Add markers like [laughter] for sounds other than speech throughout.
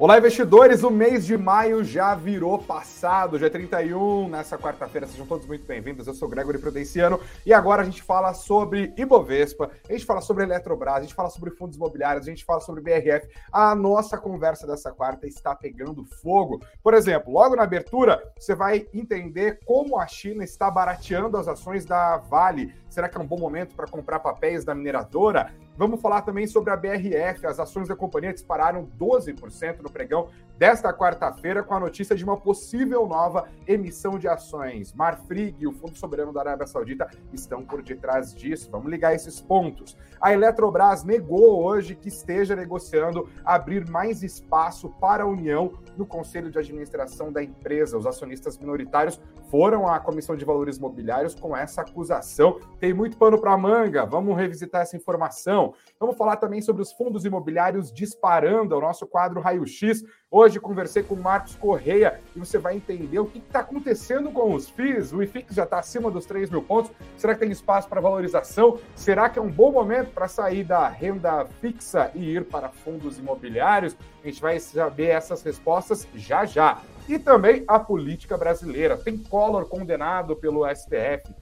Olá, investidores! O mês de maio já virou passado, dia 31, nessa quarta-feira. Sejam todos muito bem-vindos. Eu sou Gregory Prudenciano e agora a gente fala sobre Ibovespa, a gente fala sobre Eletrobras, a gente fala sobre fundos imobiliários, a gente fala sobre BRF. A nossa conversa dessa quarta está pegando fogo. Por exemplo, logo na abertura, você vai entender como a China está barateando as ações da Vale. Será que é um bom momento para comprar papéis da mineradora? Vamos falar também sobre a BRF. As ações da companhia dispararam 12% no pregão desta quarta-feira com a notícia de uma possível nova emissão de ações. Marfrig e o Fundo Soberano da Arábia Saudita estão por detrás disso. Vamos ligar esses pontos. A Eletrobras negou hoje que esteja negociando abrir mais espaço para a União no Conselho de Administração da empresa. Os acionistas minoritários foram à Comissão de Valores Mobiliários com essa acusação. Tem muito pano para manga. Vamos revisitar essa informação. Vamos falar também sobre os fundos imobiliários disparando, é o nosso quadro Raio-X. Hoje conversei com o Marcos Correia e você vai entender o que está acontecendo com os FIIs. O IFIX já está acima dos 3 mil pontos. Será que tem espaço para valorização? Será que é um bom momento para sair da renda fixa e ir para fundos imobiliários? A gente vai saber essas respostas já já. E também a política brasileira. Tem Collor condenado pelo STF.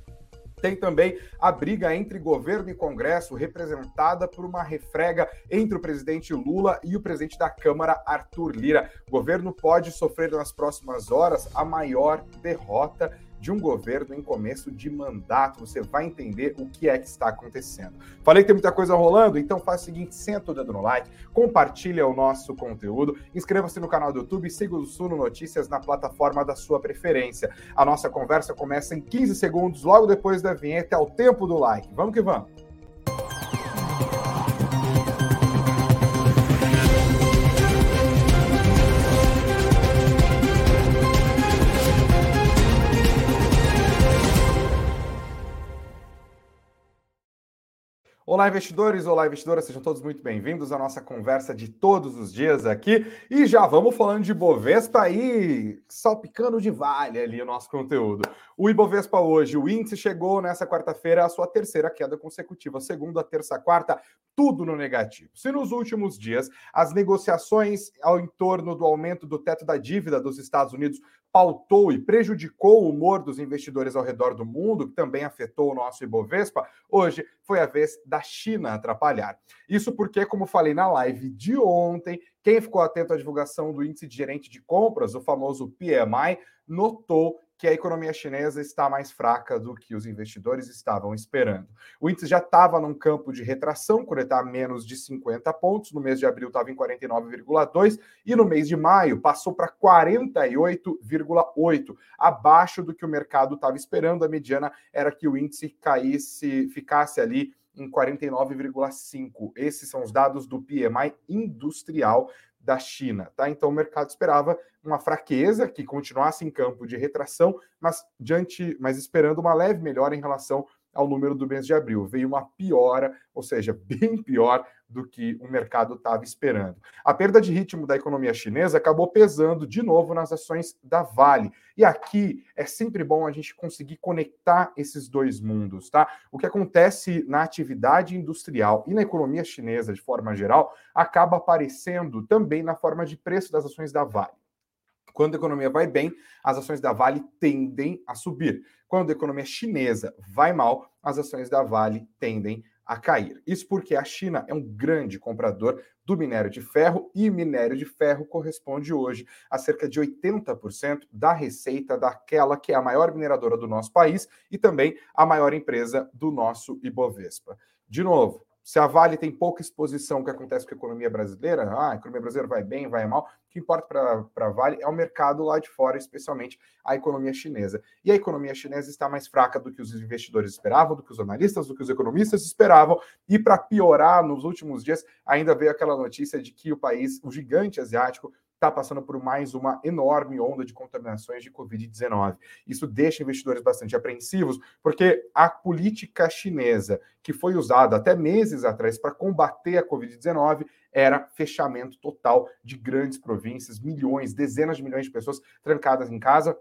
Tem também a briga entre governo e Congresso, representada por uma refrega entre o presidente Lula e o presidente da Câmara, Arthur Lira. O governo pode sofrer nas próximas horas a maior derrota de um governo em começo de mandato. Você vai entender o que é que está acontecendo. Falei que tem muita coisa rolando, então faz o seguinte: senta o dedo no like, compartilha o nosso conteúdo, inscreva-se no canal do YouTube e siga o Suno Notícias na plataforma da sua preferência. A nossa conversa começa em 15 segundos, logo depois da vinheta, é o tempo do like. Vamos que vamos! Olá, investidores! Olá, investidoras! Sejam todos muito bem-vindos à nossa conversa de todos os dias aqui. E já vamos falando de Bovespa aí, salpicando de vale ali o nosso conteúdo. O Ibovespa hoje, o índice chegou nessa quarta-feira à sua terceira queda consecutiva, segunda, terça, quarta, tudo no negativo. Se nos últimos dias as negociações ao entorno do aumento do teto da dívida dos Estados Unidos pautou e prejudicou o humor dos investidores ao redor do mundo, que também afetou o nosso Ibovespa, hoje foi a vez da China atrapalhar. Isso porque, como falei na live de ontem, quem ficou atento à divulgação do índice de gerente de compras, o famoso PMI, notou que a economia chinesa está mais fraca do que os investidores estavam esperando. O índice já estava num campo de retração, quando está menos de 50 pontos, no mês de abril estava em 49,2 e no mês de maio passou para 48,8, abaixo do que o mercado estava esperando. A mediana era que o índice caísse, ficasse ali em 49,5. Esses são os dados do PMI industrial da China, tá? Então o mercado esperava uma fraqueza que continuasse em campo de retração, mas diante, mas esperando uma leve melhora em relação ao número do mês de abril. Veio uma piora, ou seja, bem pior do que o mercado estava esperando. A perda de ritmo da economia chinesa acabou pesando de novo nas ações da Vale. E aqui é sempre bom a gente conseguir conectar esses dois mundos, tá? O que acontece na atividade industrial e na economia chinesa de forma geral acaba aparecendo também na forma de preço das ações da Vale. Quando a economia vai bem, as ações da Vale tendem a subir. Quando a economia chinesa vai mal, as ações da Vale tendem a cair. Isso porque a China é um grande comprador do minério de ferro e minério de ferro corresponde hoje a cerca de 80% da receita daquela que é a maior mineradora do nosso país e também a maior empresa do nosso Ibovespa. De novo, se a Vale tem pouca exposição ao que acontece com a economia brasileira, ah, a economia brasileira vai bem, vai mal, o que importa para a Vale é o mercado lá de fora, especialmente a economia chinesa. E a economia chinesa está mais fraca do que os investidores esperavam, do que os analistas, do que os economistas esperavam. E para piorar, nos últimos dias, ainda veio aquela notícia de que o país, o gigante asiático, está passando por mais uma enorme onda de contaminações de Covid-19. Isso deixa investidores bastante apreensivos, porque a política chinesa, que foi usada até meses atrás para combater a Covid-19, era fechamento total de grandes províncias, milhões, dezenas de milhões de pessoas trancadas em casa,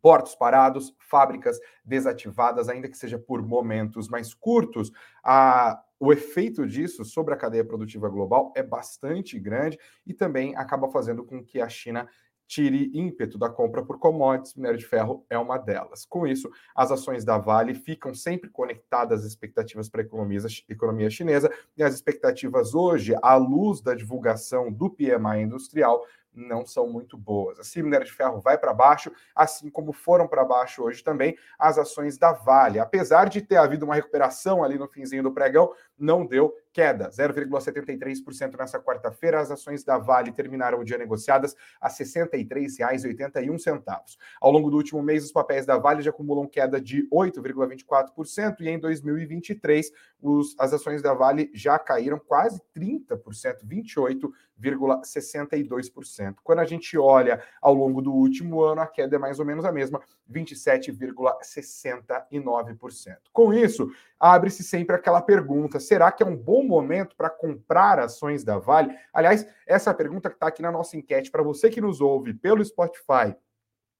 portos parados, fábricas desativadas, ainda que seja por momentos mais curtos. A o efeito disso sobre a cadeia produtiva global é bastante grande e também acaba fazendo com que a China tire ímpeto da compra por commodities, minério de ferro é uma delas. Com isso, as ações da Vale ficam sempre conectadas às expectativas para a economia, economia chinesa, e as expectativas hoje, à luz da divulgação do PMI industrial, não são muito boas. O minério de ferro vai para baixo, assim como foram para baixo hoje também as ações da Vale. Apesar de ter havido uma recuperação ali no finzinho do pregão, não deu queda, 0,73% nessa quarta-feira. As ações da Vale terminaram o dia negociadas a R$ 63,81. Ao longo do último mês, os papéis da Vale já acumulam queda de 8,24% e em 2023 os, as ações da Vale já caíram quase 30%, 28,62%. Quando a gente olha ao longo do último ano, a queda é mais ou menos a mesma, 27,69%. Com isso, abre-se sempre aquela pergunta: será que é um bom momento para comprar ações da Vale? Aliás, essa pergunta que está aqui na nossa enquete, para você que nos ouve pelo Spotify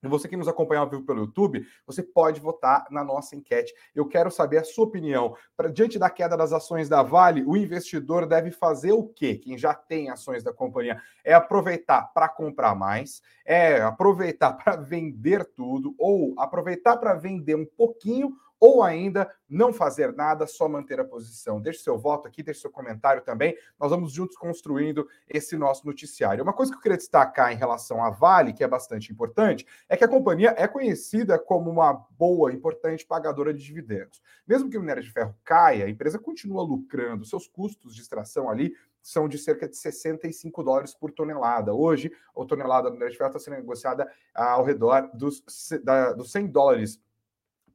e você que nos acompanha ao vivo pelo YouTube, você pode votar na nossa enquete. Eu quero saber a sua opinião. Pra, diante da queda das ações da Vale, o investidor deve fazer o quê? Quem já tem ações da companhia é aproveitar para comprar mais, é aproveitar [laughs] para vender tudo, ou aproveitar para vender um pouquinho ou ainda não fazer nada, só manter a posição. Deixe seu voto aqui, deixe seu comentário também. Nós vamos juntos construindo esse nosso noticiário. Uma coisa que eu queria destacar em relação à Vale, que é bastante importante, é que a companhia é conhecida como uma boa, importante pagadora de dividendos. Mesmo que o minério de ferro caia, a empresa continua lucrando, seus custos de extração ali são de cerca de 65 dólares por tonelada. Hoje, a tonelada do minério de ferro está sendo negociada ao redor dos, da, dos 100 dólares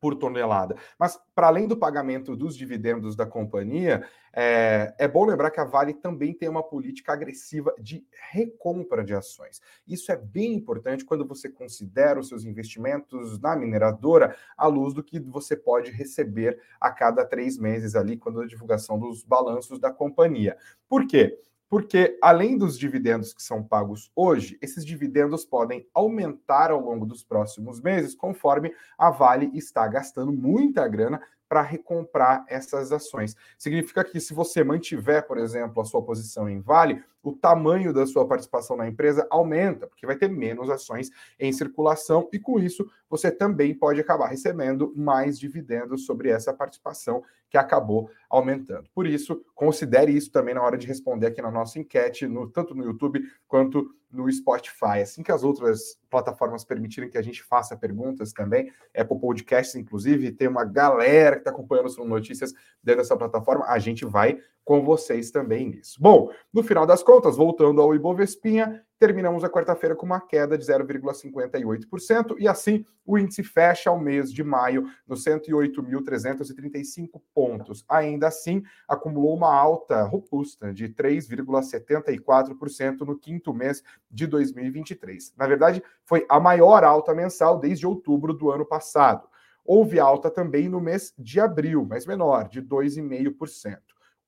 por tonelada. Mas, para além do pagamento dos dividendos da companhia, é, é, bom lembrar que a Vale também tem uma política agressiva de recompra de ações. Isso é bem importante quando você considera os seus investimentos na mineradora à luz do que você pode receber a cada três meses ali, quando a divulgação dos balanços da companhia. Por quê? Porque além dos dividendos que são pagos hoje, esses dividendos podem aumentar ao longo dos próximos meses, conforme a Vale está gastando muita grana para recomprar essas ações. Significa que se você mantiver, por exemplo, a sua posição em Vale, o tamanho da sua participação na empresa aumenta, porque vai ter menos ações em circulação e com isso você também pode acabar recebendo mais dividendos sobre essa participação que acabou aumentando. Por isso, considere isso também na hora de responder aqui na nossa enquete, no, tanto no YouTube quanto no Spotify. Assim que as outras plataformas permitirem que a gente faça perguntas também, Apple Podcasts, inclusive, tem uma galera que está acompanhando as notícias dentro dessa plataforma, a gente vai com vocês também nisso. Bom, no final das contas, voltando ao Ibovespinha, terminamos a quarta-feira com uma queda de 0,58% e assim o índice fecha o mês de maio nos 108.335 pontos. Ainda assim, acumulou uma alta robusta de 3,74% no quinto mês de 2023. Na verdade, foi a maior alta mensal desde outubro do ano passado. Houve alta também no mês de abril, mas menor, de 2,5%.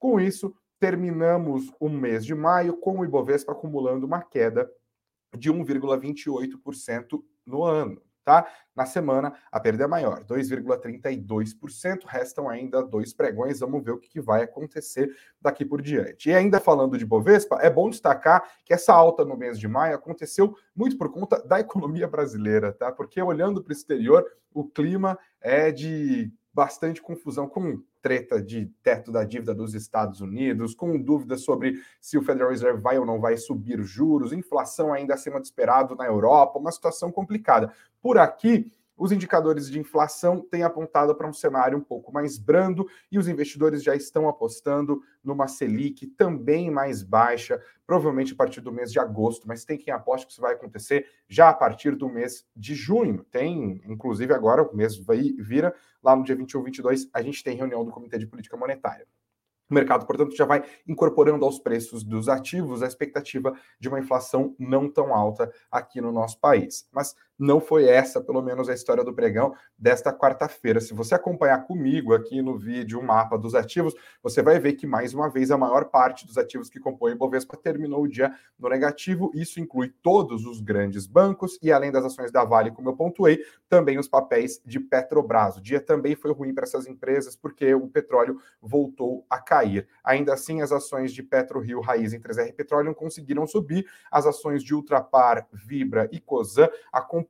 Com isso, terminamos o mês de maio com o Ibovespa acumulando uma queda de 1,28% no ano. Tá? Na semana, a perda é maior, 2,32%. Restam ainda dois pregões. Vamos ver o que vai acontecer daqui por diante. E ainda falando de Bovespa, é bom destacar que essa alta no mês de maio aconteceu muito por conta da economia brasileira, tá? Porque olhando para o exterior, o clima é de bastante confusão com treta de teto da dívida dos Estados Unidos, com dúvidas sobre se o Federal Reserve vai ou não vai subir juros, inflação ainda acima do esperado na Europa, uma situação complicada. Por aqui, os indicadores de inflação têm apontado para um cenário um pouco mais brando e os investidores já estão apostando numa Selic também mais baixa, provavelmente a partir do mês de agosto, mas tem quem aposte que isso vai acontecer já a partir do mês de junho. Tem, inclusive agora, o mês vai, vira, lá no dia 21, 22, a gente tem reunião do Comitê de Política Monetária. O mercado, portanto, já vai incorporando aos preços dos ativos a expectativa de uma inflação não tão alta aqui no nosso país. Mas não foi essa, pelo menos, a história do pregão desta quarta-feira. Se você acompanhar comigo aqui no vídeo o mapa dos ativos, você vai ver que, mais uma vez, a maior parte dos ativos que compõem o Bovespa terminou o dia no negativo. Isso inclui todos os grandes bancos e, além das ações da Vale, como eu pontuei, também os papéis de Petrobras. O dia também foi ruim para essas empresas porque o petróleo voltou a cair. Ainda assim, as ações de PetroRio, Raiz e 3R Petroleum conseguiram subir. As ações de Ultrapar, Vibra e Cosan acompanharam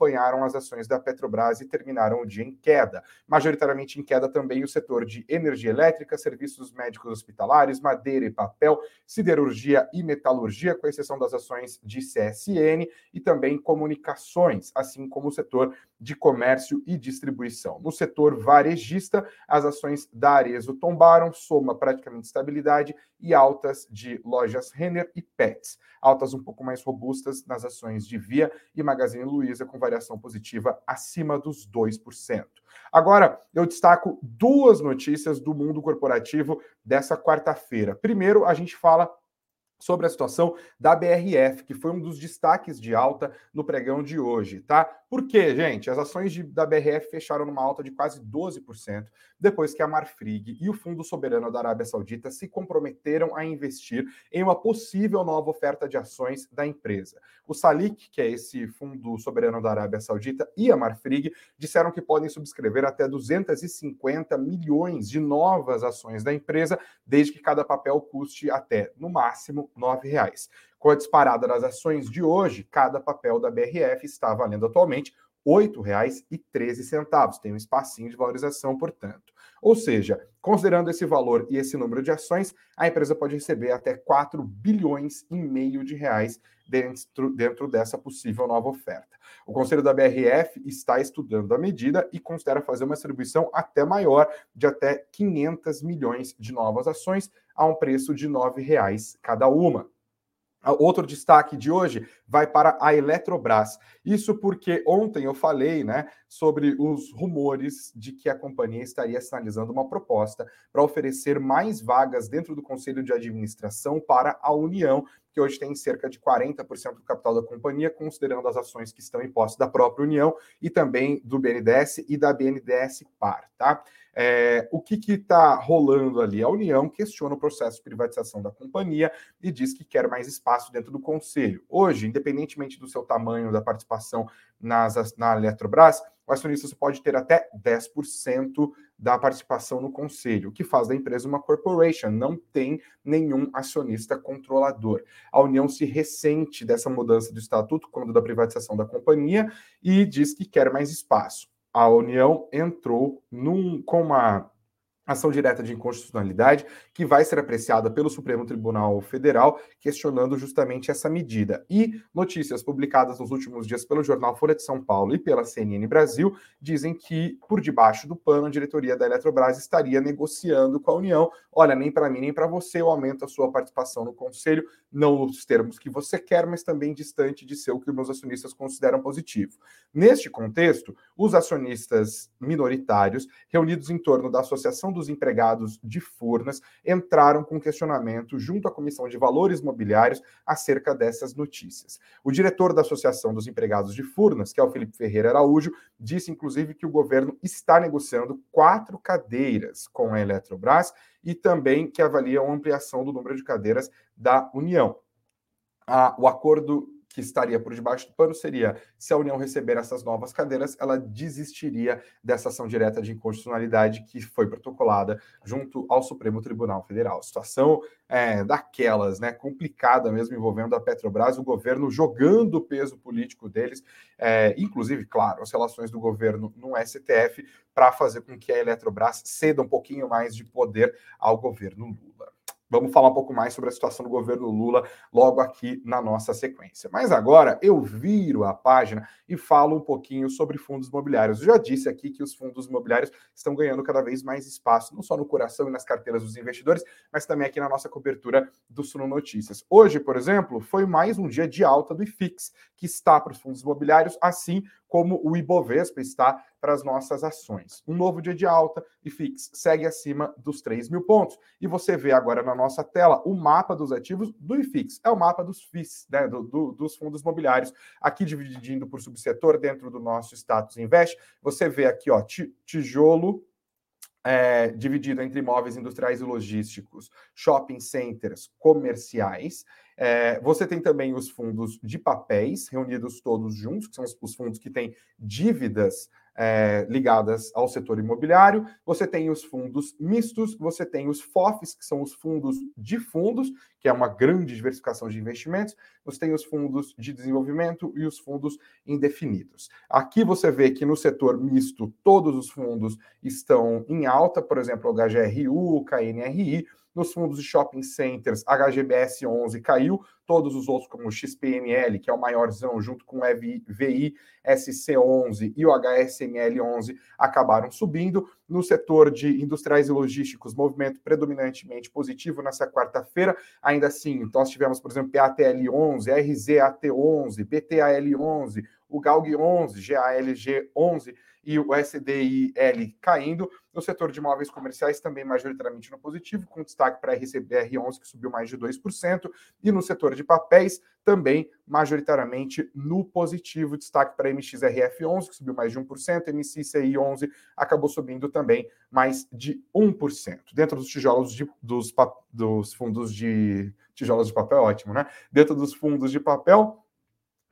as ações da Petrobras e terminaram o dia em queda. Majoritariamente em queda também o setor de energia elétrica, serviços médicos hospitalares, madeira e papel, siderurgia e metalurgia, com exceção das ações de CSN e também comunicações, assim como o setor de comércio e distribuição. No setor varejista, as ações da Arezo tombaram, soma praticamente estabilidade e altas de lojas Renner e Pets. Altas um pouco mais robustas nas ações de Via e Magazine Luiza, com variação positiva acima dos 2%. Agora, eu destaco duas notícias do mundo corporativo dessa quarta-feira. Primeiro, a gente fala sobre a situação da BRF, que foi um dos destaques de alta no pregão de hoje, tá? Por quê, gente? As ações de, da BRF fecharam numa alta de quase 12%, depois que a Marfrig e o Fundo Soberano da Arábia Saudita se comprometeram a investir em uma possível nova oferta de ações da empresa. O Salik, que é esse Fundo Soberano da Arábia Saudita, e a Marfrig disseram que podem subscrever até 250 milhões de novas ações da empresa, desde que cada papel custe até, no máximo, R$ reais. Com a disparada das ações de hoje, cada papel da BRF está valendo atualmente R$ 8,13. Tem um espacinho de valorização, portanto. Ou seja, considerando esse valor e esse número de ações, a empresa pode receber até 4 bilhões e meio de reais dentro, dentro dessa possível nova oferta. O Conselho da BRF está estudando a medida e considera fazer uma distribuição até maior, de até 500 milhões de novas ações, a um preço de R$ 9,00 cada uma. Outro destaque de hoje vai para a Eletrobras. Isso porque ontem eu falei né, sobre os rumores de que a companhia estaria sinalizando uma proposta para oferecer mais vagas dentro do Conselho de Administração para a União, que hoje tem cerca de 40% do capital da companhia, considerando as ações que estão em posse da própria União e também do BNDES e da BNDES Par. Tá? É, o que está rolando ali? A União questiona o processo de privatização da companhia e diz que quer mais espaço dentro do conselho. Hoje, independentemente do seu tamanho da participação nas, na Eletrobras, o acionista pode ter até 10% da participação no conselho, o que faz da empresa uma corporation, não tem nenhum acionista controlador. A União se ressente dessa mudança do estatuto quando da privatização da companhia e diz que quer mais espaço a União entrou num, com uma ação direta de inconstitucionalidade que vai ser apreciada pelo Supremo Tribunal Federal, questionando justamente essa medida. E notícias publicadas nos últimos dias pelo jornal Folha de São Paulo e pela CNN Brasil dizem que, por debaixo do pano, a diretoria da Eletrobras estaria negociando com a União. Olha, nem para mim nem para você eu aumento a sua participação no conselho, não nos termos que você quer, mas também distante de ser o que os meus acionistas consideram positivo. Neste contexto, os acionistas minoritários, reunidos em torno da Associação dos Empregados de Furnas entraram com questionamento junto à Comissão de Valores Mobiliários acerca dessas notícias. O diretor da Associação dos Empregados de Furnas, que é o Felipe Ferreira Araújo, disse inclusive que o governo está negociando quatro cadeiras com a Eletrobras e também que avaliam a ampliação do número de cadeiras da União. Ah, o acordo que estaria por debaixo do pano seria: se a União receber essas novas cadeiras, ela desistiria dessa ação direta de inconstitucionalidade que foi protocolada junto ao Supremo Tribunal Federal. Situação é, daquelas, né, complicada mesmo envolvendo a Petrobras, o governo jogando o peso político deles, é, inclusive, claro, as relações do governo no STF, para fazer com que a Eletrobras ceda um pouquinho mais de poder ao governo Lula. Vamos falar um pouco mais sobre a situação do governo Lula logo aqui na nossa sequência. Mas agora eu viro a página e falo um pouquinho sobre fundos imobiliários. Eu já disse aqui que os fundos imobiliários estão ganhando cada vez mais espaço, não só no coração e nas carteiras dos investidores, mas também aqui na nossa cobertura do Suno Notícias. Hoje, por exemplo, foi mais um dia de alta do IFIX, que está para os fundos imobiliários, assim como o Ibovespa está para as nossas ações. Um novo dia de alta e FIX segue acima dos 3 mil pontos. E você vê agora na nossa tela o mapa dos ativos do IFIX. É o mapa dos FIIs, né, do, do, dos fundos imobiliários. Aqui dividindo por subsetor dentro do nosso status invest. Você vê aqui, ó, tijolo, é, dividido entre imóveis industriais e logísticos, shopping centers, comerciais. É, você tem também os fundos de papéis, reunidos todos juntos, que são os, os fundos que têm dívidas é, ligadas ao setor imobiliário, você tem os fundos mistos, você tem os FOFs, que são os fundos de fundos, que é uma grande diversificação de investimentos, você tem os fundos de desenvolvimento e os fundos indefinidos. Aqui você vê que no setor misto todos os fundos estão em alta, por exemplo, o HGRU, o KNRI, nos fundos de shopping centers, HGBS 11 caiu, todos os outros, como o XPML, que é o maiorzão, junto com o EVI SC11 e o HSML 11, acabaram subindo. No setor de industriais e logísticos, movimento predominantemente positivo nessa quarta-feira. Ainda assim, nós tivemos, por exemplo, PATL 11, RZAT 11, BTAL 11, o GALG 11, GALG 11 e o SDIL caindo. No setor de imóveis comerciais, também majoritariamente no positivo, com destaque para a RCBR11, que subiu mais de 2%, e no setor de papéis, também majoritariamente no positivo, destaque para a MXRF11, que subiu mais de 1%, MCCI11 acabou subindo também mais de 1%. Dentro dos tijolos de, dos, dos fundos de tijolos de papel, ótimo, né? Dentro dos fundos de papel,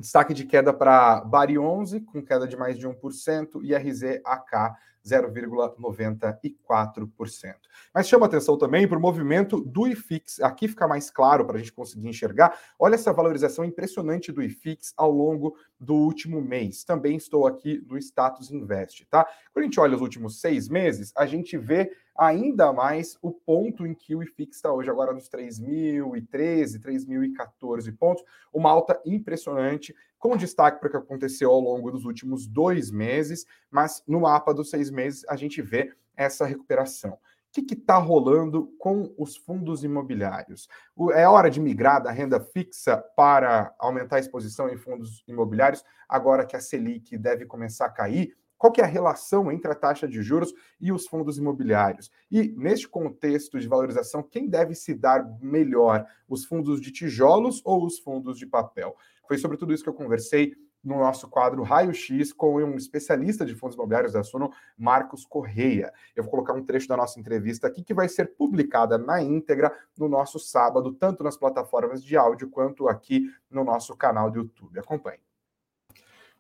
Destaque de queda para Bari 11, com queda de mais de 1%, e RZAK 0,94%. Mas chama atenção também para o movimento do IFIX. Aqui fica mais claro para a gente conseguir enxergar. Olha essa valorização impressionante do IFIX ao longo do último mês. Também estou aqui no Status Invest, tá? Quando a gente olha os últimos seis meses, a gente vê ainda mais o ponto em que o IFIX está hoje, agora nos 3.013, 3.014 pontos, uma alta impressionante, com destaque para o que aconteceu ao longo dos últimos dois meses, mas no mapa dos seis meses a gente vê essa recuperação. O que está rolando com os fundos imobiliários? É hora de migrar da renda fixa para aumentar a exposição em fundos imobiliários, agora que a Selic deve começar a cair? Qual que é a relação entre a taxa de juros e os fundos imobiliários? E, neste contexto de valorização, quem deve se dar melhor? Os fundos de tijolos ou os fundos de papel? Foi sobre tudo isso que eu conversei no nosso quadro Raio X com um especialista de fundos imobiliários da Suno, Marcos Correia. Eu vou colocar um trecho da nossa entrevista aqui que vai ser publicada na íntegra no nosso sábado, tanto nas plataformas de áudio quanto aqui no nosso canal do YouTube. Acompanhe.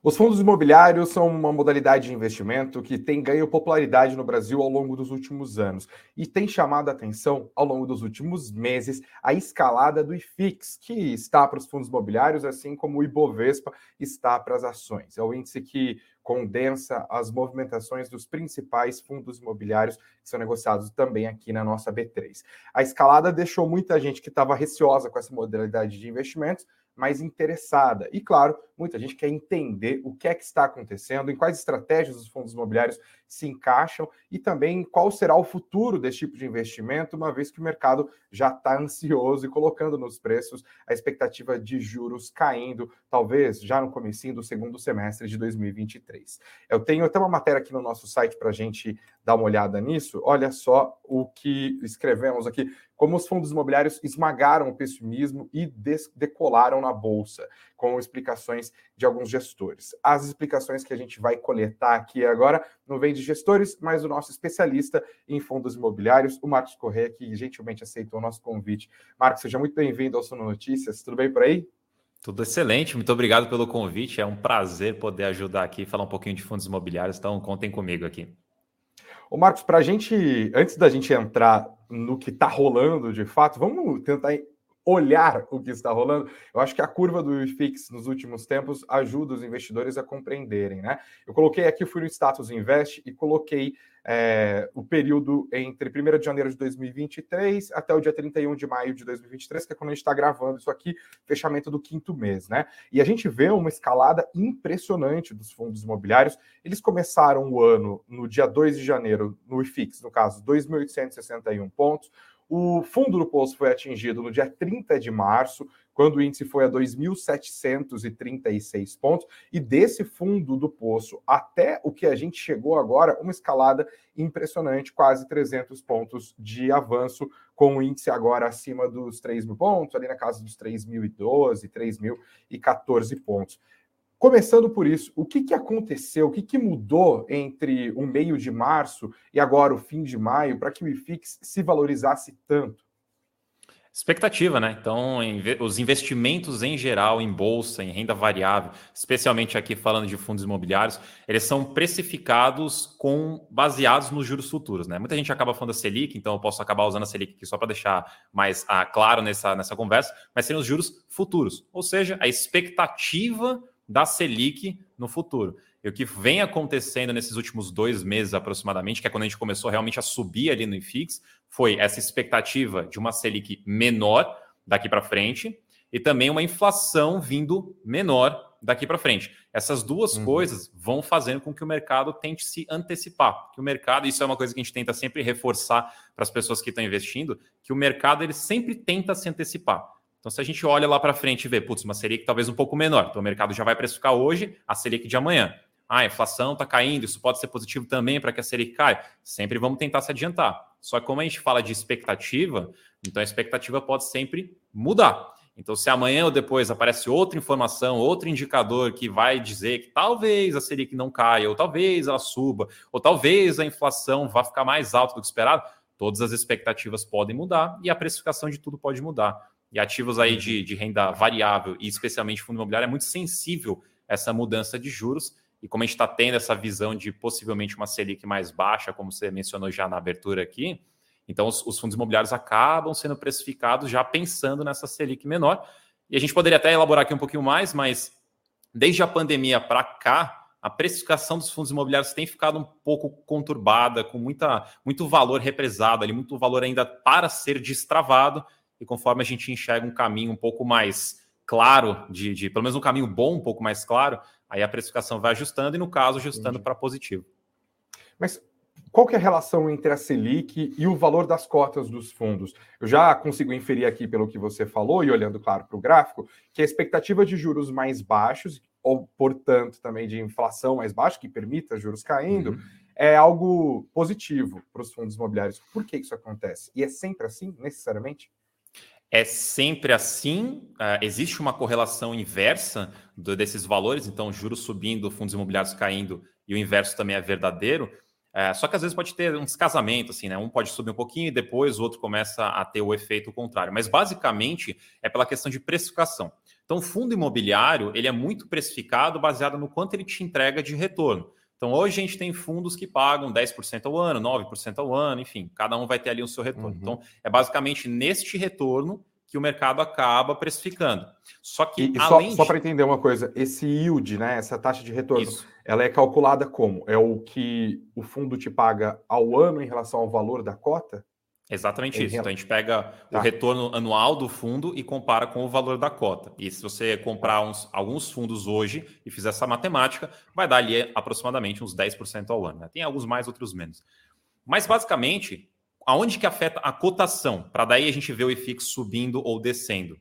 Os fundos imobiliários são uma modalidade de investimento que tem ganho popularidade no Brasil ao longo dos últimos anos e tem chamado a atenção ao longo dos últimos meses a escalada do IFIX, que está para os fundos imobiliários, assim como o Ibovespa está para as ações. É o índice que condensa as movimentações dos principais fundos imobiliários que são negociados também aqui na nossa B3. A escalada deixou muita gente que estava receosa com essa modalidade de investimentos mais interessada. E, claro, muita gente quer entender o que é que está acontecendo, em quais estratégias os fundos imobiliários se encaixam e também qual será o futuro desse tipo de investimento, uma vez que o mercado já está ansioso e colocando nos preços a expectativa de juros caindo, talvez já no comecinho do segundo semestre de 2023. Eu tenho até uma matéria aqui no nosso site para a gente dar uma olhada nisso. Olha só o que escrevemos aqui como os fundos imobiliários esmagaram o pessimismo e decolaram na bolsa, com explicações de alguns gestores. As explicações que a gente vai coletar aqui agora não vem de gestores, mas do nosso especialista em fundos imobiliários, o Marcos Corrêa, que gentilmente aceitou o nosso convite. Marcos, seja muito bem-vindo ao Sono Notícias. Tudo bem por aí? Tudo excelente, muito obrigado pelo convite. É um prazer poder ajudar aqui, falar um pouquinho de fundos imobiliários, então contem comigo aqui. Ô Marcos, para a gente, antes da gente entrar no que está rolando de fato, vamos tentar olhar o que está rolando. Eu acho que a curva do IFIX nos últimos tempos ajuda os investidores a compreenderem, né? Eu coloquei aqui, fui no Status Invest e coloquei é, o período entre 1 de janeiro de 2023 até o dia 31 de maio de 2023, que é quando a gente está gravando isso aqui, fechamento do quinto mês, né? E a gente vê uma escalada impressionante dos fundos imobiliários. Eles começaram o ano no dia 2 de janeiro, no IFIX, no caso, 2.861 pontos. O fundo do poço foi atingido no dia 30 de março, quando o índice foi a 2.736 pontos, e desse fundo do poço até o que a gente chegou agora, uma escalada impressionante, quase 300 pontos de avanço, com o índice agora acima dos 3 mil pontos, ali na casa dos 3.012, 3.014 pontos. Começando por isso, o que, que aconteceu, o que, que mudou entre o meio de março e agora o fim de maio para que o IFIX se valorizasse tanto? Expectativa, né? Então, os investimentos em geral em bolsa, em renda variável, especialmente aqui falando de fundos imobiliários, eles são precificados com baseados nos juros futuros, né? Muita gente acaba falando da Selic, então eu posso acabar usando a Selic aqui só para deixar mais ah, claro nessa, nessa conversa, mas seriam os juros futuros, ou seja, a expectativa da Selic no futuro. E o que vem acontecendo nesses últimos dois meses aproximadamente, que é quando a gente começou realmente a subir ali no IFIX, foi essa expectativa de uma Selic menor daqui para frente e também uma inflação vindo menor daqui para frente. Essas duas uhum. coisas vão fazendo com que o mercado tente se antecipar. Que o mercado, isso é uma coisa que a gente tenta sempre reforçar para as pessoas que estão investindo, que o mercado ele sempre tenta se antecipar. Então, se a gente olha lá para frente e vê, putz, uma Selic talvez um pouco menor, então o mercado já vai precificar hoje a Selic de amanhã ah, a inflação está caindo, isso pode ser positivo também para que a Selic caia. Sempre vamos tentar se adiantar. Só que como a gente fala de expectativa, então a expectativa pode sempre mudar. Então, se amanhã ou depois aparece outra informação, outro indicador que vai dizer que talvez a Selic não caia, ou talvez ela suba, ou talvez a inflação vá ficar mais alta do que esperado, todas as expectativas podem mudar e a precificação de tudo pode mudar. E ativos aí de, de renda variável, e especialmente fundo imobiliário, é muito sensível essa mudança de juros. E como a gente está tendo essa visão de possivelmente uma Selic mais baixa, como você mencionou já na abertura aqui, então os, os fundos imobiliários acabam sendo precificados já pensando nessa Selic menor. E a gente poderia até elaborar aqui um pouquinho mais, mas desde a pandemia para cá, a precificação dos fundos imobiliários tem ficado um pouco conturbada, com muita, muito valor represado ali, muito valor ainda para ser destravado. E conforme a gente enxerga um caminho um pouco mais claro, de, de pelo menos um caminho bom, um pouco mais claro, Aí a precificação vai ajustando e, no caso, ajustando para positivo. Mas qual que é a relação entre a Selic e o valor das cotas dos fundos? Eu já consigo inferir aqui pelo que você falou, e olhando, claro, para o gráfico, que a expectativa de juros mais baixos, ou, portanto, também de inflação mais baixa, que permita juros caindo, uhum. é algo positivo para os fundos imobiliários. Por que isso acontece? E é sempre assim, necessariamente? É sempre assim? Uh, existe uma correlação inversa do, desses valores, então juros subindo, fundos imobiliários caindo e o inverso também é verdadeiro. Uh, só que às vezes pode ter um descasamento, assim, né? Um pode subir um pouquinho e depois o outro começa a ter o efeito contrário. Mas basicamente é pela questão de precificação. Então, o fundo imobiliário ele é muito precificado baseado no quanto ele te entrega de retorno. Então, hoje a gente tem fundos que pagam 10% ao ano, 9% ao ano, enfim, cada um vai ter ali o seu retorno. Uhum. Então, é basicamente neste retorno que o mercado acaba precificando. Só que, e, só, só para entender uma coisa, esse yield, né, essa taxa de retorno, Isso. ela é calculada como? É o que o fundo te paga ao ano em relação ao valor da cota? Exatamente isso. Então a gente pega tá. o retorno anual do fundo e compara com o valor da cota. E se você comprar uns, alguns fundos hoje e fizer essa matemática, vai dar ali aproximadamente uns 10% ao ano. Né? Tem alguns mais, outros menos. Mas basicamente, aonde que afeta a cotação? Para daí a gente ver o IFIX subindo ou descendo.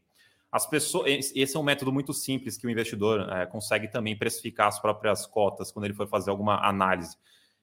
As pessoas, esse é um método muito simples que o investidor é, consegue também precificar as próprias cotas quando ele for fazer alguma análise.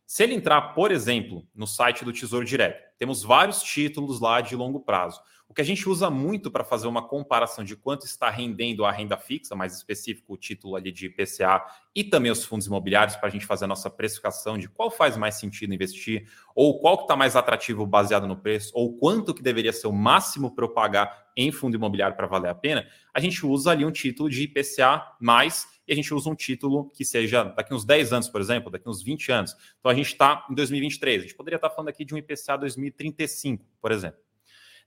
Se ele entrar, por exemplo, no site do Tesouro Direto, temos vários títulos lá de longo prazo. O que a gente usa muito para fazer uma comparação de quanto está rendendo a renda fixa, mais específico o título ali de IPCA e também os fundos imobiliários, para a gente fazer a nossa precificação de qual faz mais sentido investir, ou qual que está mais atrativo baseado no preço, ou quanto que deveria ser o máximo para eu pagar em fundo imobiliário para valer a pena, a gente usa ali um título de IPCA mais e a gente usa um título que seja daqui uns 10 anos, por exemplo, daqui uns 20 anos. Então a gente está em 2023. A gente poderia estar tá falando aqui de um IPCA 2035, por exemplo.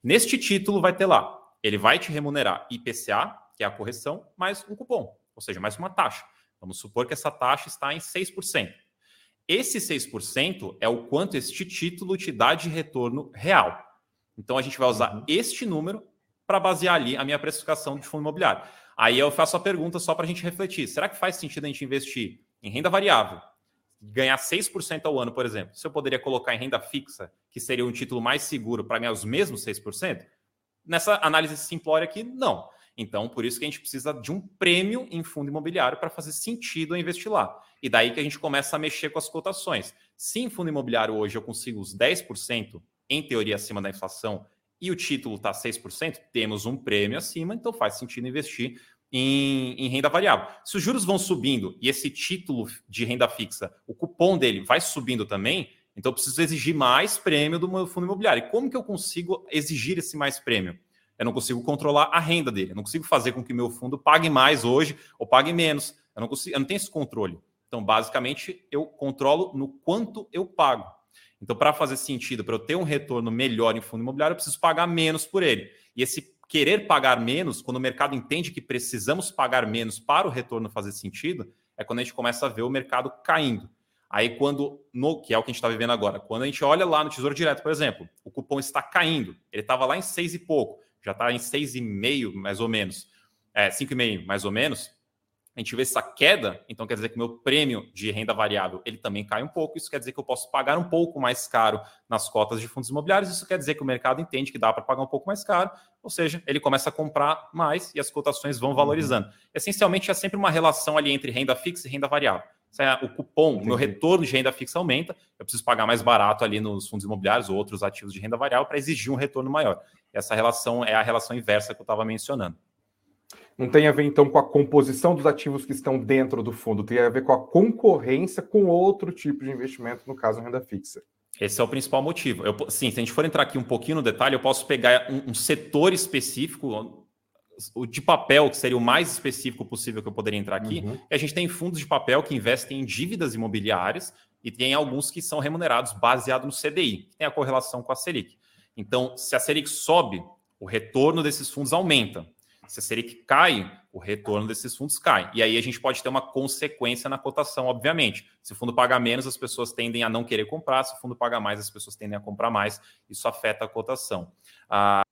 Neste título vai ter lá, ele vai te remunerar IPCA, que é a correção, mais um cupom, ou seja, mais uma taxa. Vamos supor que essa taxa está em 6%. Esse 6% é o quanto este título te dá de retorno real. Então a gente vai usar uhum. este número para basear ali a minha precificação de fundo imobiliário. Aí eu faço a pergunta só para a gente refletir: será que faz sentido a gente investir em renda variável, ganhar 6% ao ano, por exemplo? Se eu poderia colocar em renda fixa, que seria um título mais seguro para ganhar os mesmos 6%? Nessa análise simplória aqui, não. Então, por isso que a gente precisa de um prêmio em fundo imobiliário para fazer sentido investir lá. E daí que a gente começa a mexer com as cotações. Se em fundo imobiliário hoje eu consigo os 10%, em teoria acima da inflação, e o título está 6%, temos um prêmio acima, então faz sentido investir em, em, renda variável. Se os juros vão subindo e esse título de renda fixa, o cupom dele vai subindo também, então eu preciso exigir mais prêmio do meu fundo imobiliário. E como que eu consigo exigir esse mais prêmio? Eu não consigo controlar a renda dele, eu não consigo fazer com que meu fundo pague mais hoje ou pague menos. Eu não consigo, eu não tenho esse controle. Então, basicamente, eu controlo no quanto eu pago. Então, para fazer sentido, para eu ter um retorno melhor em fundo imobiliário, eu preciso pagar menos por ele. E esse querer pagar menos, quando o mercado entende que precisamos pagar menos para o retorno fazer sentido, é quando a gente começa a ver o mercado caindo. Aí, quando, no, que é o que a gente está vivendo agora, quando a gente olha lá no Tesouro Direto, por exemplo, o cupom está caindo, ele estava lá em seis e pouco, já está em seis e meio, mais ou menos, é, cinco e meio, mais ou menos, a gente vê essa queda, então quer dizer que meu prêmio de renda variável ele também cai um pouco. Isso quer dizer que eu posso pagar um pouco mais caro nas cotas de fundos imobiliários. Isso quer dizer que o mercado entende que dá para pagar um pouco mais caro, ou seja, ele começa a comprar mais e as cotações vão valorizando. Uhum. Essencialmente é sempre uma relação ali entre renda fixa e renda variável. É o cupom, o meu retorno de renda fixa aumenta, eu preciso pagar mais barato ali nos fundos imobiliários ou outros ativos de renda variável para exigir um retorno maior. Essa relação é a relação inversa que eu estava mencionando. Não tem a ver, então, com a composição dos ativos que estão dentro do fundo, tem a ver com a concorrência com outro tipo de investimento, no caso, renda fixa. Esse é o principal motivo. Eu, sim, se a gente for entrar aqui um pouquinho no detalhe, eu posso pegar um, um setor específico, o de papel, que seria o mais específico possível que eu poderia entrar aqui. Uhum. a gente tem fundos de papel que investem em dívidas imobiliárias e tem alguns que são remunerados baseado no CDI, que tem a correlação com a Selic. Então, se a Selic sobe, o retorno desses fundos aumenta. Se a Selic cai, o retorno desses fundos cai. E aí a gente pode ter uma consequência na cotação, obviamente. Se o fundo paga menos, as pessoas tendem a não querer comprar. Se o fundo paga mais, as pessoas tendem a comprar mais. Isso afeta a cotação. Ah...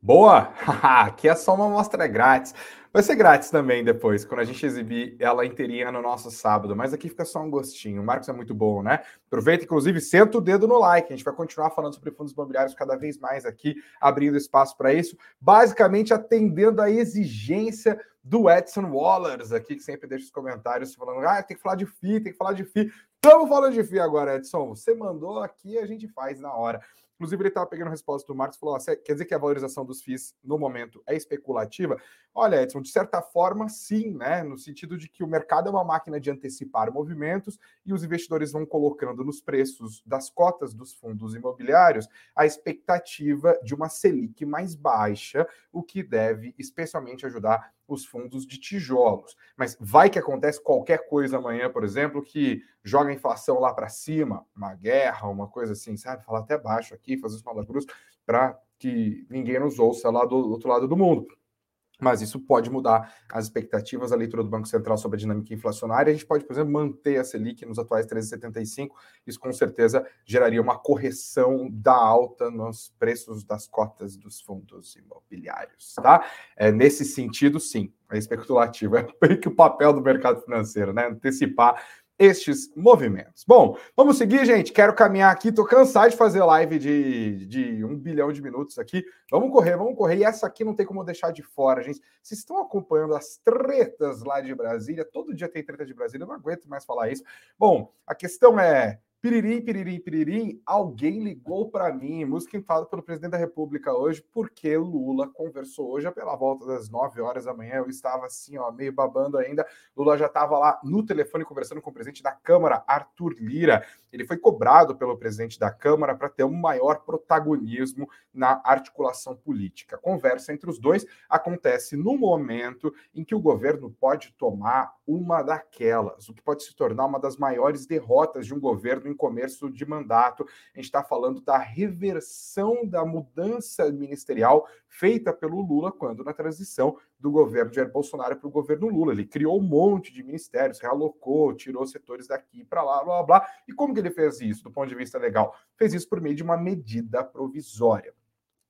Boa! [laughs] Aqui é só uma amostra grátis. Vai ser grátis também depois, quando a gente exibir ela inteirinha no nosso sábado. Mas aqui fica só um gostinho. O Marcos é muito bom, né? Aproveita, inclusive, senta o dedo no like. A gente vai continuar falando sobre fundos imobiliários cada vez mais aqui, abrindo espaço para isso. Basicamente, atendendo a exigência do Edson Wallers aqui, que sempre deixa os comentários falando: ah, tem que falar de FI, tem que falar de FI. Estamos falando de FI agora, Edson. Você mandou aqui, a gente faz na hora. Inclusive, ele estava pegando a resposta do Marcos e falou: oh, quer dizer que a valorização dos FIIs no momento é especulativa? Olha, Edson, de certa forma, sim, né? No sentido de que o mercado é uma máquina de antecipar movimentos e os investidores vão colocando nos preços das cotas dos fundos imobiliários a expectativa de uma Selic mais baixa, o que deve especialmente ajudar os fundos de tijolos. Mas vai que acontece qualquer coisa amanhã, por exemplo, que joga a inflação lá para cima, uma guerra, uma coisa assim, sabe? Falar até baixo aqui, fazer os malagros para que ninguém nos ouça lá do outro lado do mundo mas isso pode mudar as expectativas, a leitura do Banco Central sobre a dinâmica inflacionária. A gente pode, por exemplo, manter a Selic nos atuais 13,75. Isso com certeza geraria uma correção da alta nos preços das cotas dos fundos imobiliários, tá? É, nesse sentido, sim, é especulativo, é meio que o papel do mercado financeiro, né? Antecipar estes movimentos. Bom, vamos seguir, gente. Quero caminhar aqui. Tô cansado de fazer live de, de um bilhão de minutos aqui. Vamos correr, vamos correr. E essa aqui não tem como deixar de fora, gente. Vocês estão acompanhando as tretas lá de Brasília. Todo dia tem treta de Brasília. Eu não aguento mais falar isso. Bom, a questão é Piririm, piririm, piririm, alguém ligou para mim, música entrada pelo presidente da República hoje, porque Lula conversou hoje pela volta das 9 horas da manhã. Eu estava assim, ó, meio babando ainda. Lula já estava lá no telefone conversando com o presidente da Câmara, Arthur Lira. Ele foi cobrado pelo presidente da Câmara para ter um maior protagonismo na articulação política. A conversa entre os dois acontece no momento em que o governo pode tomar uma daquelas, o que pode se tornar uma das maiores derrotas de um governo em começo de mandato. A gente está falando da reversão da mudança ministerial feita pelo Lula quando na transição do governo Jair Bolsonaro para o governo Lula. Ele criou um monte de ministérios, realocou, tirou setores daqui para lá, blá, blá, blá. E como que ele fez isso do ponto de vista legal? Fez isso por meio de uma medida provisória.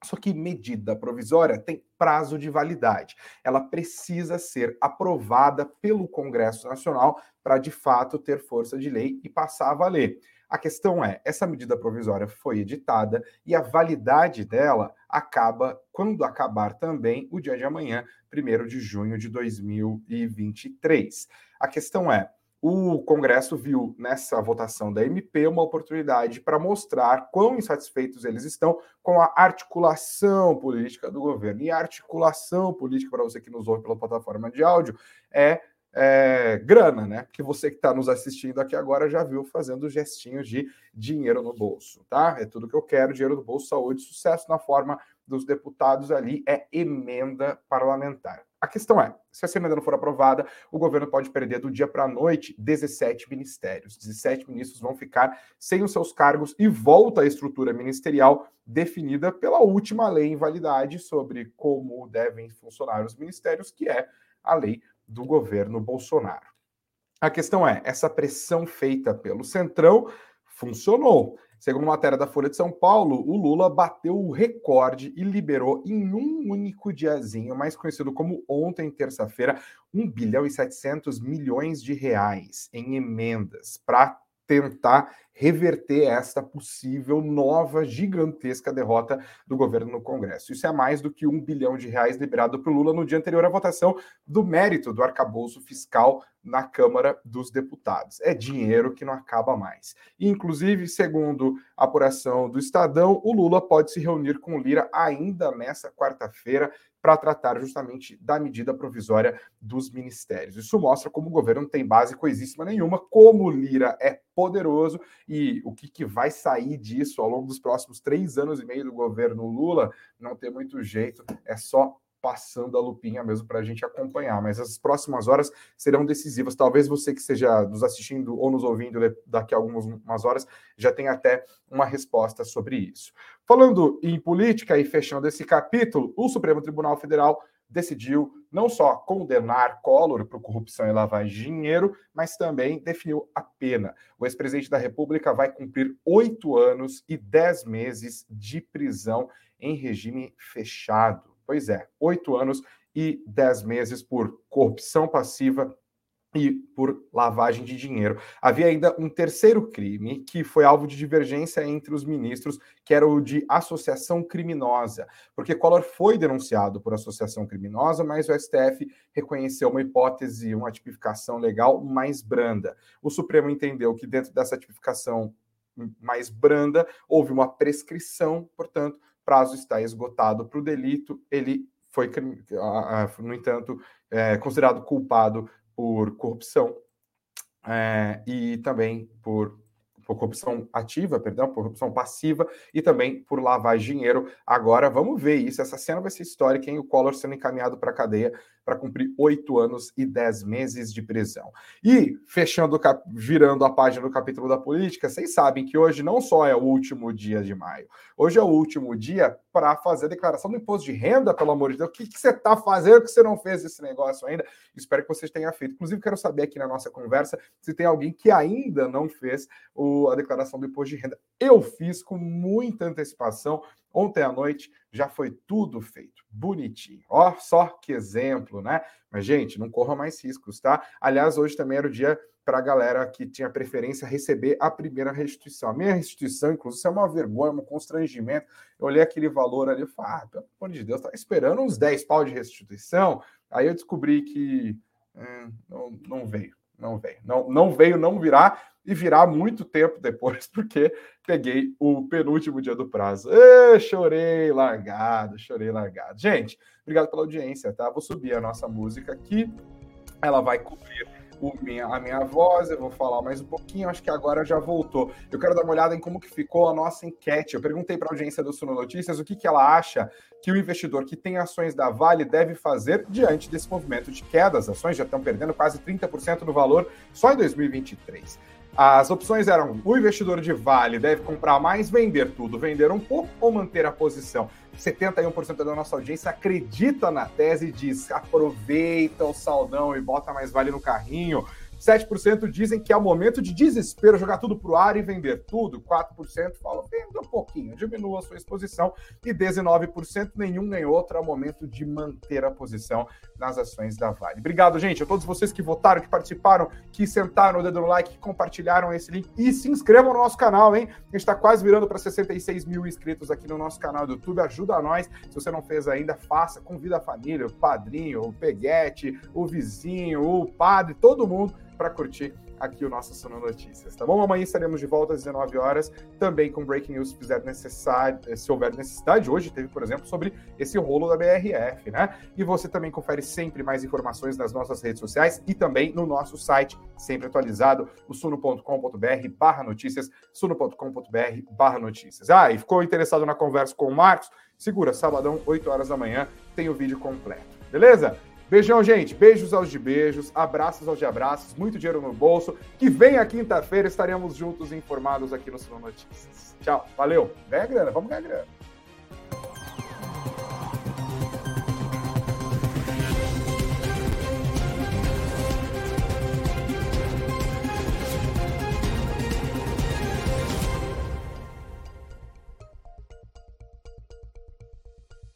Só que medida provisória tem prazo de validade. Ela precisa ser aprovada pelo Congresso Nacional para, de fato, ter força de lei e passar a valer. A questão é, essa medida provisória foi editada e a validade dela acaba quando acabar também o dia de amanhã, 1 de junho de 2023. A questão é, o Congresso viu nessa votação da MP uma oportunidade para mostrar quão insatisfeitos eles estão com a articulação política do governo. E a articulação política, para você que nos ouve pela plataforma de áudio, é, é grana, né? Porque você que está nos assistindo aqui agora já viu fazendo gestinhos de dinheiro no bolso, tá? É tudo que eu quero: dinheiro no bolso, saúde, sucesso na forma dos deputados ali, é emenda parlamentar. A questão é, se essa emenda não for aprovada, o governo pode perder do dia para a noite 17 ministérios. 17 ministros vão ficar sem os seus cargos e volta à estrutura ministerial definida pela última lei em validade sobre como devem funcionar os ministérios, que é a lei do governo Bolsonaro. A questão é, essa pressão feita pelo Centrão funcionou. Segundo matéria da Folha de São Paulo, o Lula bateu o recorde e liberou em um único diazinho, mais conhecido como ontem, terça-feira, 1 bilhão e 700 milhões de reais em emendas para tentar reverter esta possível nova gigantesca derrota do governo no Congresso. Isso é mais do que um bilhão de reais liberado para o Lula no dia anterior à votação do mérito do arcabouço fiscal na Câmara dos Deputados. É dinheiro que não acaba mais. E, inclusive, segundo a apuração do Estadão, o Lula pode se reunir com o Lira ainda nessa quarta-feira para tratar justamente da medida provisória dos ministérios. Isso mostra como o governo não tem base coisíssima nenhuma, como o Lira é poderoso e o que, que vai sair disso ao longo dos próximos três anos e meio do governo Lula não tem muito jeito, é só passando a lupinha mesmo para a gente acompanhar. Mas as próximas horas serão decisivas. Talvez você que esteja nos assistindo ou nos ouvindo daqui a algumas horas já tenha até uma resposta sobre isso. Falando em política e fechando esse capítulo, o Supremo Tribunal Federal decidiu não só condenar Collor por corrupção e lavagem de dinheiro, mas também definiu a pena. O ex-presidente da República vai cumprir oito anos e dez meses de prisão em regime fechado. Pois é, oito anos e dez meses por corrupção passiva e por lavagem de dinheiro. Havia ainda um terceiro crime que foi alvo de divergência entre os ministros, que era o de associação criminosa, porque Collor foi denunciado por associação criminosa, mas o STF reconheceu uma hipótese, uma tipificação legal mais branda. O Supremo entendeu que dentro dessa tipificação mais branda houve uma prescrição, portanto, prazo está esgotado para o delito, ele foi, no entanto, é, considerado culpado por corrupção é, e também por, por, corrupção ativa, perdão, por corrupção passiva e também por de dinheiro. Agora vamos ver isso. Essa cena vai ser histórica, hein? O Collor sendo encaminhado para a cadeia para cumprir oito anos e dez meses de prisão. E, fechando, virando a página do capítulo da política, vocês sabem que hoje não só é o último dia de maio, hoje é o último dia para fazer a declaração do imposto de renda, pelo amor de Deus. O que, que você está fazendo que você não fez esse negócio ainda? Espero que vocês tenham feito. Inclusive, quero saber aqui na nossa conversa se tem alguém que ainda não fez o, a declaração do imposto de renda. Eu fiz com muita antecipação Ontem à noite já foi tudo feito, bonitinho. Ó, só que exemplo, né? Mas, gente, não corra mais riscos, tá? Aliás, hoje também era o dia para a galera que tinha preferência receber a primeira restituição. A minha restituição, inclusive, é uma vergonha, um constrangimento. Eu olhei aquele valor ali e falei, ah, pelo amor de Deus, estava esperando uns 10 pau de restituição. Aí eu descobri que hum, não, não veio, não veio. Não, não veio, não virá e virar muito tempo depois, [laughs] porque peguei o penúltimo dia do prazo. Ê, chorei largado, chorei largado. Gente, obrigado pela audiência, tá? Vou subir a nossa música aqui. Ela vai cobrir o minha, a minha voz, eu vou falar mais um pouquinho, acho que agora já voltou. Eu quero dar uma olhada em como que ficou a nossa enquete. Eu perguntei para a audiência do Suno Notícias o que, que ela acha que o investidor que tem ações da Vale deve fazer diante desse movimento de queda. As ações já estão perdendo quase 30% do valor só em 2023. As opções eram: o investidor de Vale deve comprar mais, vender tudo, vender um pouco ou manter a posição. 71% da nossa audiência acredita na tese e diz: aproveita o saldão e bota mais Vale no carrinho. 7% dizem que é o momento de desespero, jogar tudo pro ar e vender tudo. 4% falam, venda um pouquinho, diminua a sua exposição. E 19% nenhum nem outro é o momento de manter a posição nas ações da Vale. Obrigado, gente, a todos vocês que votaram, que participaram, que sentaram o dedo no like, que compartilharam esse link e se inscrevam no nosso canal, hein? A gente está quase virando para 66 mil inscritos aqui no nosso canal do YouTube. Ajuda nós. Se você não fez ainda, faça. Convida a família, o padrinho, o peguete, o vizinho, o padre, todo mundo para curtir aqui o nosso Sono Notícias, tá bom? Amanhã estaremos de volta às 19 horas, também com breaking news se fizer necessário, se houver necessidade. Hoje teve, por exemplo, sobre esse rolo da BRF, né? E você também confere sempre mais informações nas nossas redes sociais e também no nosso site, sempre atualizado, o suno.com.br barra notícias, suno.com.br barra notícias. Ah, e ficou interessado na conversa com o Marcos? Segura, sabadão, 8 horas da manhã, tem o vídeo completo. Beleza? Beijão, gente. Beijos aos de beijos, abraços aos de abraços, muito dinheiro no bolso. Que vem a quinta-feira estaremos juntos informados aqui no Sinal Notícias. Tchau, valeu. Ganha grana, vamos ganhar grana.